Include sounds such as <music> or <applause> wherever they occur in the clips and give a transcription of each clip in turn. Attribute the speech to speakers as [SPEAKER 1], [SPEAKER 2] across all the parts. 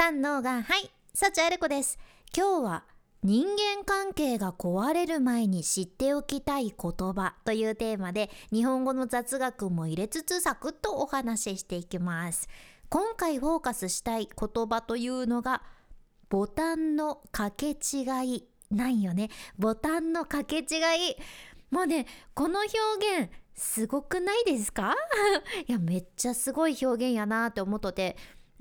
[SPEAKER 1] 三のがはい幸あれ子です。今日は人間関係が壊れる前に知っておきたい言葉というテーマで日本語の雑学も入れつつサクッとお話ししていきます。今回フォーカスしたい言葉というのがボタンの掛け違いないよね。ボタンの掛け違い。もうねこの表現すごくないですか？<laughs> いやめっちゃすごい表現やなって思っとて。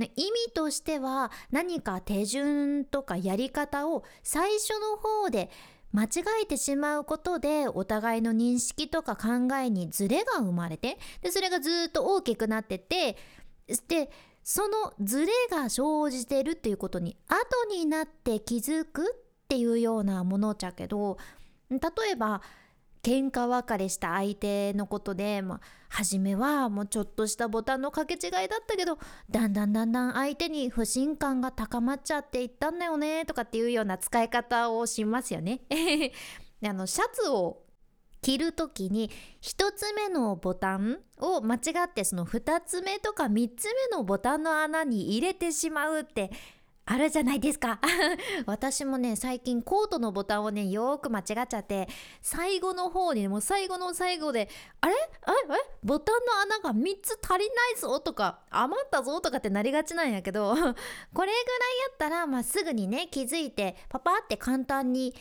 [SPEAKER 1] 意味としては何か手順とかやり方を最初の方で間違えてしまうことでお互いの認識とか考えにズレが生まれてでそれがずっと大きくなっててでそのズレが生じてるっていうことに後になって気づくっていうようなものじゃけど例えば喧嘩別れした相手のことで、まあ、初めはもうちょっとしたボタンの掛け違いだったけどだんだんだんだん相手に不信感が高まっちゃっていったんだよねとかっていうような使い方をしますよね。<laughs> あのシャツを着る時に1つ目のボタンを間違ってその2つ目とか3つ目のボタンの穴に入れてしまうってあるじゃないですか。<laughs> 私もね最近コートのボタンをねよーく間違っちゃって。最後の方にもう最後の最後であれ？あれ？ボタンの穴が3つ足りないぞとか余ったぞとかってなりがちなんやけど。これぐらいやったら、まあ、すぐにね気づいてパパって簡単に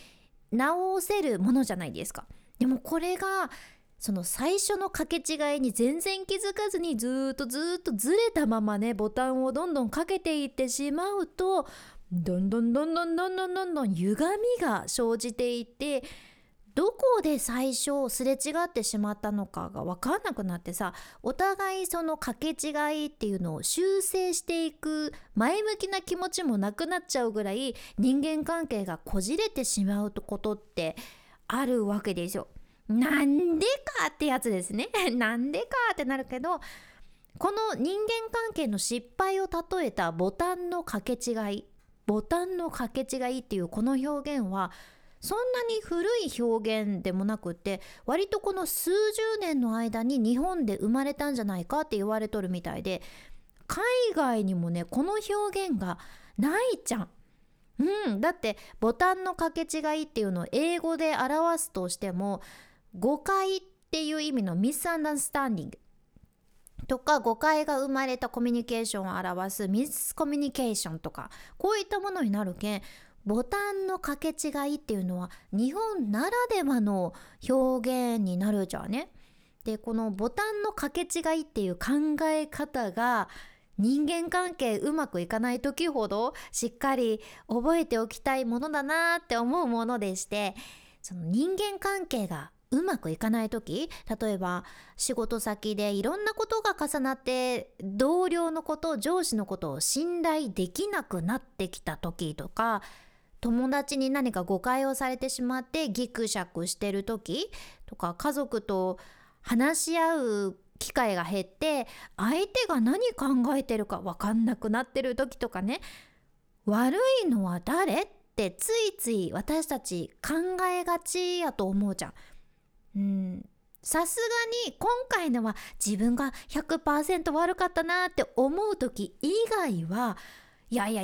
[SPEAKER 1] 直せるものじゃないですか。でもこれがその最初の掛け違いに全然気づかずにずっとずっとずれたままねボタンをどんどんかけていってしまうとどんどんどんどんどんどんどんどん歪みが生じていってどこで最初すれ違ってしまったのかが分かんなくなってさお互いその掛け違いっていうのを修正していく前向きな気持ちもなくなっちゃうぐらい人間関係がこじれてしまうことってあるわけですよ。なんでかってやつですね <laughs> なんでかってなるけどこの人間関係の失敗を例えたボタンの掛け違いボタンの掛け違いっていうこの表現はそんなに古い表現でもなくて割とこの数十年の間に日本で生まれたんじゃないかって言われとるみたいで海外にもねこの表現がないじゃん。うん、だってボタンの掛け違いっていうのを英語で表すとしても誤解っていう意味のミスアンダースタンディングとか誤解が生まれたコミュニケーションを表すミスコミュニケーションとかこういったものになるけんボタンの掛け違いっていうのは日本ならではの表現になるじゃんね。でこのボタンの掛け違いっていう考え方が人間関係うまくいかない時ほどしっかり覚えておきたいものだなって思うものでしてその人間関係がうまくいかない時例えば仕事先でいろんなことが重なって同僚のこと上司のことを信頼できなくなってきた時とか友達に何か誤解をされてしまってギクシャクしてる時とか家族と話し合う機会が減って相手が何考えてるか分かんなくなってる時とかね悪いのは誰ってついつい私たち考えがちやと思うじゃん。うんさすがに今回のは自分が100%悪かったなって思う時以外はいやいや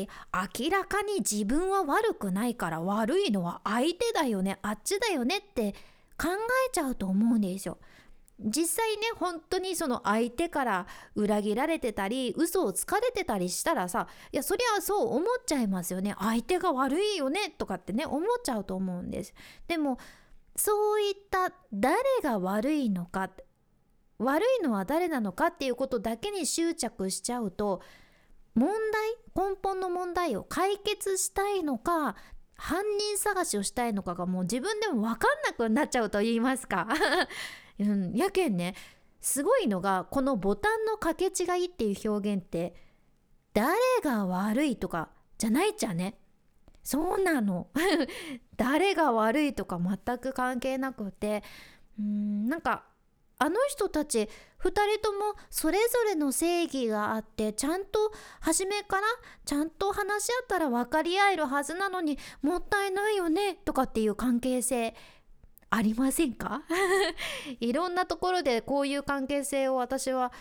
[SPEAKER 1] 明らかに自分は悪くないから悪いのは相手だよねあっちだよねって考えちゃうと思うんですよ。実際ね本当にその相手から裏切られてたり嘘をつかれてたりしたらさいやそりゃそう思っちゃいますよね相手が悪いよねとかってね思っちゃうと思うんです。でもそういった誰が悪いのか悪いのは誰なのかっていうことだけに執着しちゃうと問題根本の問題を解決したいのか犯人探しをしたいのかがもう自分でも分かんなくなっちゃうと言いますか、<laughs> うん、やけんねすごいのがこのボタンの掛け違いっていう表現って誰が悪いとかじゃないっちゃね。そうなの。<laughs> 誰が悪いとか全く関係なくて。うんなんかあの人たち2人ともそれぞれの正義があってちゃんと初めからちゃんと話し合ったら分かり合えるはずなのにもったいないよねとかっていう関係性ありませんか？<laughs> いろんなところでこういう関係性を私は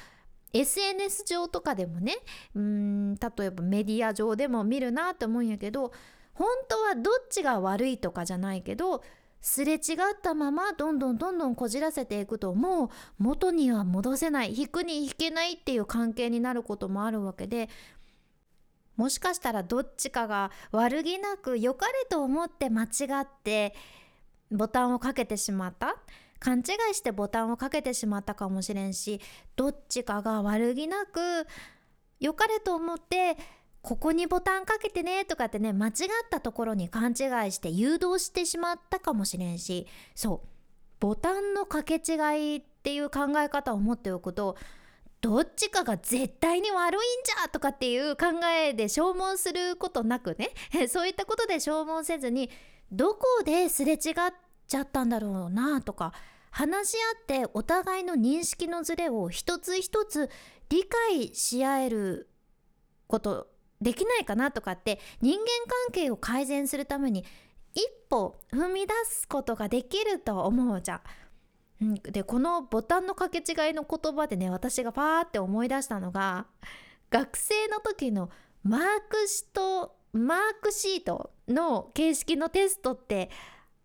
[SPEAKER 1] SNS 上とかでもねうん例えばメディア上でも見るなって思うんやけど本当はどっちが悪いとかじゃないけどすれ違ったままどんどんどんどんこじらせていくともう元には戻せない引くに引けないっていう関係になることもあるわけでもしかしたらどっちかが悪気なく良かれと思って間違ってボタンをかけてしまった勘違いしてボタンをかけてしまったかもしれんしどっちかが悪気なく良かれと思ってここにボタンかけてねとかってね間違ったところに勘違いして誘導してしまったかもしれんしそう。ボタンの掛け違いっていう考え方を持っておくとどっちかが絶対に悪いんじゃとかっていう考えで消耗することなくね <laughs> そういったことで消耗せずにどこですれ違っちゃったんだろうなとか話し合ってお互いの認識のズレを一つ一つ理解し合えることできないかなとかって人間関係を改善するために一歩踏み出すことができると思うじゃん。でこのボタンの掛け違いの言葉でね私がパーって思い出したのが学生の時のマークシートマークシートの形式のテストって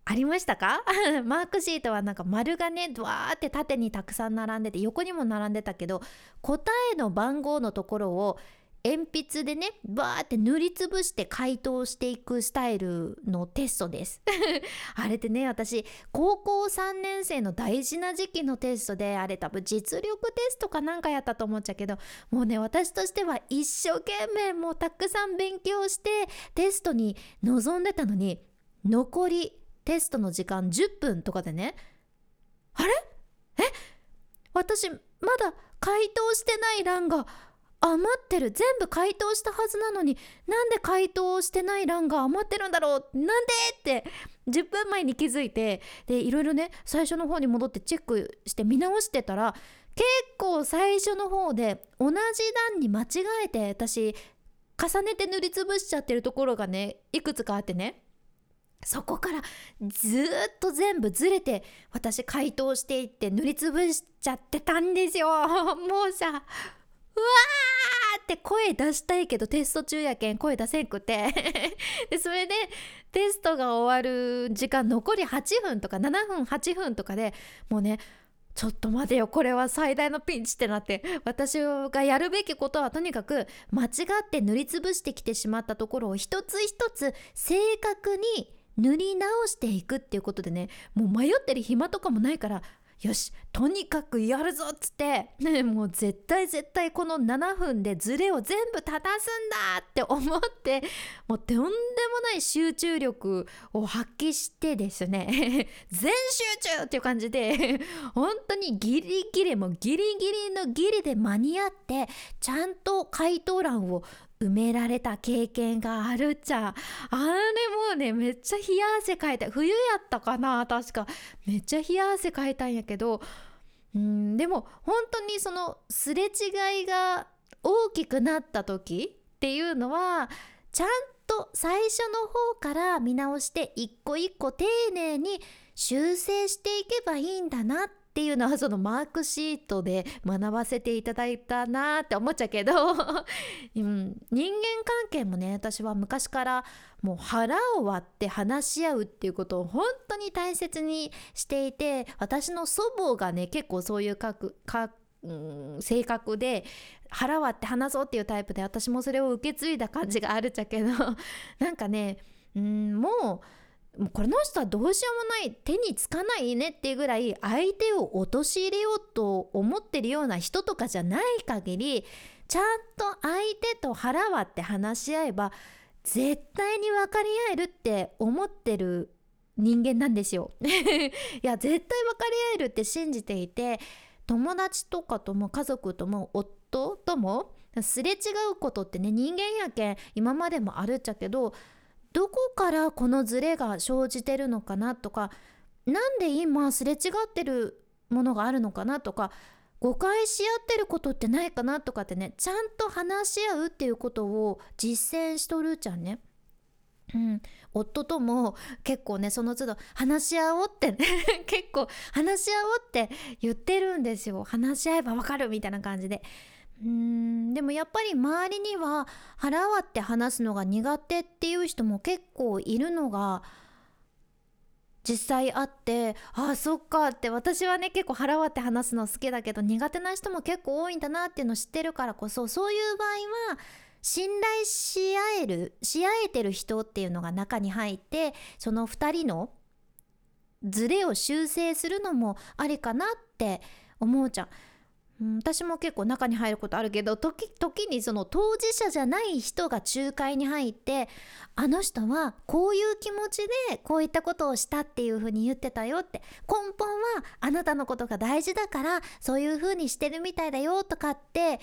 [SPEAKER 1] ありましたか？<laughs> マークシートはなんか丸がねドワーって縦にたくさん並んでて横にも並んでたけど答えの番号のところを鉛筆でねバーって塗りつぶして回答していくスタイルのテストです。<laughs> あれってね私高校3年生の大事な時期のテストであれ多分実力テストかなんかやったと思っちゃうけどもうね私としては一生懸命もうたくさん勉強してテストに臨んでたのに残りテストの時間10分とかでねあれ？え？私まだ回答してない欄が余ってる。全部回答したはずなのになんで回答してない欄が余ってるんだろう。なんでって10分前に気づいてでいろいろね最初の方に戻ってチェックして見直してたら結構最初の方で同じ段に間違えて私重ねて塗りつぶしちゃってるところがねいくつかあってね。そこからずっと全部ずれて私回答していって塗りつぶしちゃってたんですよ。<laughs> もうさーって声出したいけどテスト中やけん声出せんくて。<laughs> でそれでテストが終わる時間残り8分とか7分8分とかでもうねちょっと待てよこれは最大のピンチってなって私がやるべきことはとにかく間違って塗りつぶしてきてしまったところを一つ一つ正確に塗り直していくっていうことでねもう迷ってる暇とかもないからよしとにかくやるぞっつって、ね、もう絶対絶対この7分でズレを全部正すんだって思ってもうとんでもない集中力を発揮してですね <laughs> 全集中っていう感じで本当にギリギリもギリギリのギリで間に合ってちゃんと回答欄を埋められた経験があるっちゃ。あれもうねめっちゃ冷や汗かいた。冬やったかな確か。めっちゃ冷や汗かいたんやけど。うんでも本当にそのすれ違いが大きくなった時っていうのはちゃんと最初の方から見直して一個一個丁寧に修正していけばいいんだなっっていうのはそのマークシートで学ばせていただいたなって思っちゃうけど、<laughs> うん、人間関係もね私は昔からもう腹を割って話し合うっていうことを本当に大切にしていて私の祖母がね結構そういうかく、性格で腹割って話そうっていうタイプで私もそれを受け継いだ感じがあるっちゃけどなんかね、うん、もうもうこの人はどうしようもない手につかないねっていうぐらい相手を陥れようと思ってるような人とかじゃない限りちゃんと相手と腹割って話し合えば絶対に分かり合えるって思ってる人間なんですよ。<laughs> いや絶対分かり合えるって信じていて友達とかとも家族とも夫ともすれ違うことってね人間やけん今までもあるっちゃけどどこからこのズレが生じてるのかなとかなんで今すれ違ってるものがあるのかなとか誤解し合ってることってないかなとかってねちゃんと話し合うっていうことを実践しとるじゃんね。うん、夫とも結構ねその都度話し合おうって <laughs> 結構話し合おうって言ってるんですよ。話し合えばわかるみたいな感じで。うんでもやっぱり周りには腹割って話すのが苦手っていう人も結構いるのが実際あってああそっかって私はね結構腹割って話すの好きだけど苦手な人も結構多いんだなっていうの知ってるからこそそういう場合は信頼し合えるし合えてる人っていうのが中に入ってその2人のズレを修正するのもありかなって思うじゃん。うん、私も結構中に入ることあるけど時時にその当事者じゃない人が仲介に入ってあの人はこういう気持ちでこういったことをしたっていうふうに言ってたよって根本はあなたのことが大事だからそういうふうにしてるみたいだよとかって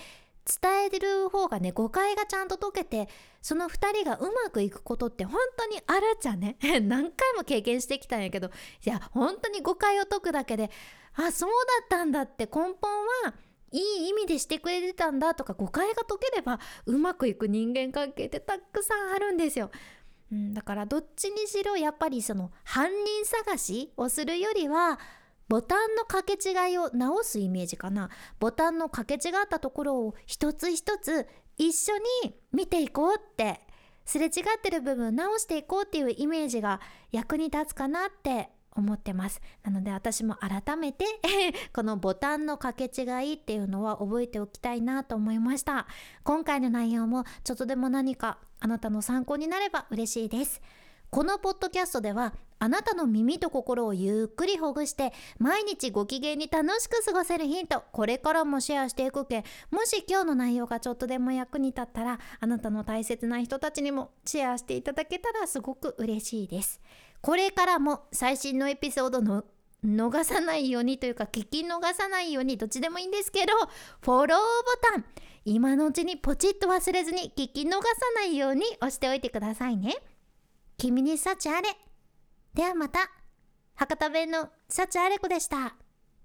[SPEAKER 1] 伝える方がね誤解がちゃんと解けてその2人がうまくいくことって本当にあるっちゃね <laughs> 何回も経験してきたんやけどいや本当に誤解を解くだけであそうだったんだって根本はいい意味でしてくれてたんだとか誤解が解ければうまくいく人間関係ってたくさんあるんですよ。うん、だからどっちにしろやっぱりその犯人探しをするよりはボタンの掛け違いを直すイメージかなボタンの掛け違ったところを一つ一つ一緒に見ていこうってすれ違ってる部分直していこうっていうイメージが役に立つかなって思ってます。なので私も改めて <laughs> このボタンの掛け違いっていうのは覚えておきたいなと思いました。今回の内容もちょっとでも何かあなたの参考になれば嬉しいです。このポッドキャストではあなたの耳と心をゆっくりほぐして毎日ご機嫌に楽しく過ごせるヒントこれからもシェアしていくけもし今日の内容がちょっとでも役に立ったらあなたの大切な人たちにもシェアしていただけたらすごく嬉しいです。これからも最新のエピソードの逃さないようにというか聞き逃さないようにどっちでもいいんですけどフォローボタン今のうちにポチッと忘れずに聞き逃さないように押しておいてくださいね。君に幸あれ。ではまた。博多弁の幸あれ子でした。